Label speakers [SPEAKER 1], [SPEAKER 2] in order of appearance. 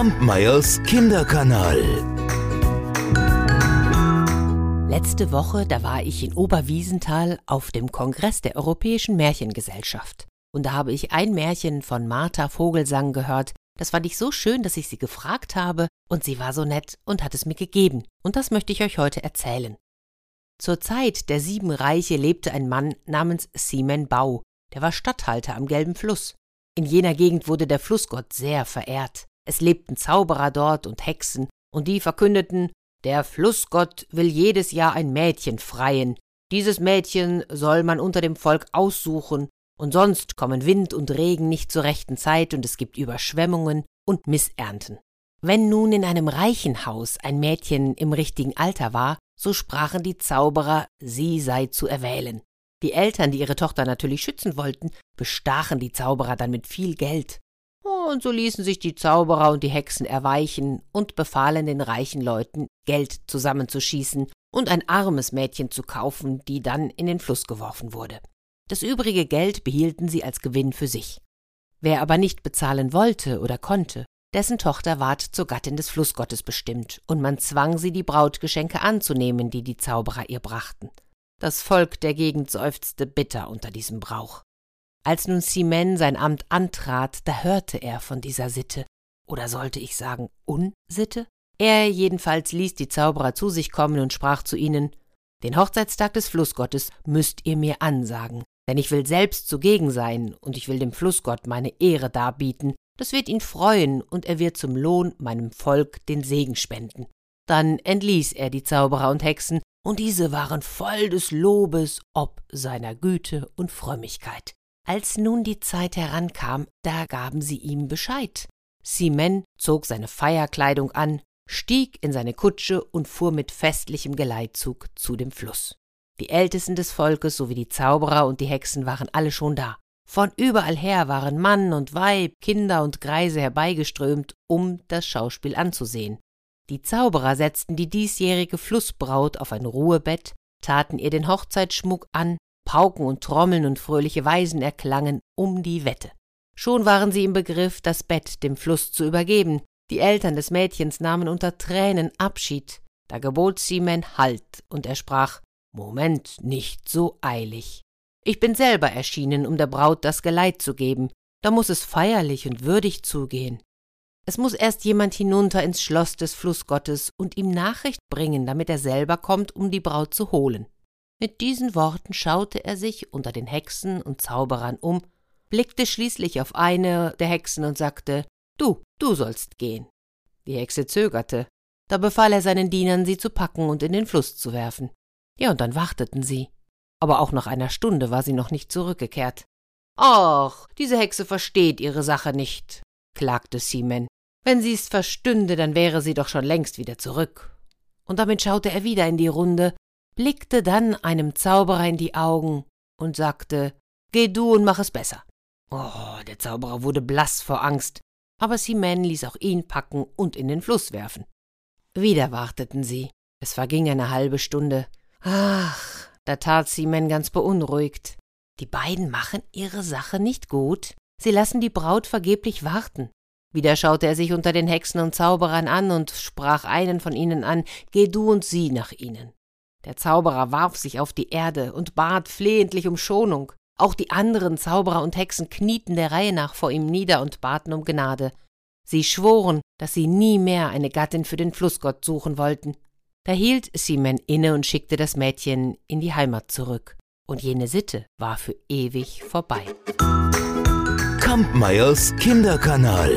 [SPEAKER 1] Kampmeyers Kinderkanal.
[SPEAKER 2] Letzte Woche, da war ich in Oberwiesenthal auf dem Kongress der Europäischen Märchengesellschaft. Und da habe ich ein Märchen von Martha Vogelsang gehört. Das fand ich so schön, dass ich sie gefragt habe, und sie war so nett und hat es mir gegeben. Und das möchte ich euch heute erzählen. Zur Zeit der sieben Reiche lebte ein Mann namens Simen Bau, der war Statthalter am Gelben Fluss. In jener Gegend wurde der Flussgott sehr verehrt. Es lebten Zauberer dort und Hexen, und die verkündeten, der Flussgott will jedes Jahr ein Mädchen freien. Dieses Mädchen soll man unter dem Volk aussuchen, und sonst kommen Wind und Regen nicht zur rechten Zeit und es gibt Überschwemmungen und Missernten. Wenn nun in einem reichen Haus ein Mädchen im richtigen Alter war, so sprachen die Zauberer, sie sei zu erwählen. Die Eltern, die ihre Tochter natürlich schützen wollten, bestachen die Zauberer dann mit viel Geld. Und so ließen sich die Zauberer und die Hexen erweichen und befahlen den reichen Leuten, Geld zusammenzuschießen und ein armes Mädchen zu kaufen, die dann in den Fluss geworfen wurde. Das übrige Geld behielten sie als Gewinn für sich. Wer aber nicht bezahlen wollte oder konnte, dessen Tochter ward zur Gattin des Flussgottes bestimmt, und man zwang sie, die Brautgeschenke anzunehmen, die die Zauberer ihr brachten. Das Volk der Gegend seufzte bitter unter diesem Brauch. Als nun Simen sein Amt antrat, da hörte er von dieser Sitte, oder sollte ich sagen Unsitte? Er jedenfalls ließ die Zauberer zu sich kommen und sprach zu ihnen Den Hochzeitstag des Flussgottes müsst ihr mir ansagen, denn ich will selbst zugegen sein, und ich will dem Flussgott meine Ehre darbieten, das wird ihn freuen, und er wird zum Lohn meinem Volk den Segen spenden. Dann entließ er die Zauberer und Hexen, und diese waren voll des Lobes ob seiner Güte und Frömmigkeit. Als nun die Zeit herankam, da gaben sie ihm Bescheid. Simen zog seine Feierkleidung an, stieg in seine Kutsche und fuhr mit festlichem Geleitzug zu dem Fluss. Die Ältesten des Volkes sowie die Zauberer und die Hexen waren alle schon da. Von überall her waren Mann und Weib, Kinder und Greise herbeigeströmt, um das Schauspiel anzusehen. Die Zauberer setzten die diesjährige Flussbraut auf ein Ruhebett, taten ihr den Hochzeitsschmuck an, Pauken und Trommeln und fröhliche Weisen erklangen um die Wette. Schon waren sie im Begriff, das Bett dem Fluss zu übergeben. Die Eltern des Mädchens nahmen unter Tränen Abschied. Da gebot Simen Halt, und er sprach Moment, nicht so eilig. Ich bin selber erschienen, um der Braut das Geleit zu geben. Da muss es feierlich und würdig zugehen. Es muss erst jemand hinunter ins Schloss des Flussgottes und ihm Nachricht bringen, damit er selber kommt, um die Braut zu holen. Mit diesen Worten schaute er sich unter den Hexen und Zauberern um, blickte schließlich auf eine der Hexen und sagte Du, du sollst gehen. Die Hexe zögerte, da befahl er seinen Dienern, sie zu packen und in den Fluss zu werfen. Ja, und dann warteten sie. Aber auch nach einer Stunde war sie noch nicht zurückgekehrt. Ach, diese Hexe versteht ihre Sache nicht, klagte Simen. Wenn sie's verstünde, dann wäre sie doch schon längst wieder zurück. Und damit schaute er wieder in die Runde, blickte dann einem Zauberer in die Augen und sagte Geh du und mach es besser. Oh, der Zauberer wurde blass vor Angst, aber Simen ließ auch ihn packen und in den Fluss werfen. Wieder warteten sie. Es verging eine halbe Stunde. Ach, da tat Simen ganz beunruhigt. Die beiden machen ihre Sache nicht gut. Sie lassen die Braut vergeblich warten. Wieder schaute er sich unter den Hexen und Zauberern an und sprach einen von ihnen an, Geh du und sieh nach ihnen. Der Zauberer warf sich auf die Erde und bat flehentlich um Schonung. Auch die anderen Zauberer und Hexen knieten der Reihe nach vor ihm nieder und baten um Gnade. Sie schworen, dass sie nie mehr eine Gattin für den Flussgott suchen wollten. Da hielt Simen inne und schickte das Mädchen in die Heimat zurück. Und jene Sitte war für ewig vorbei.
[SPEAKER 1] Kampmeyers Kinderkanal.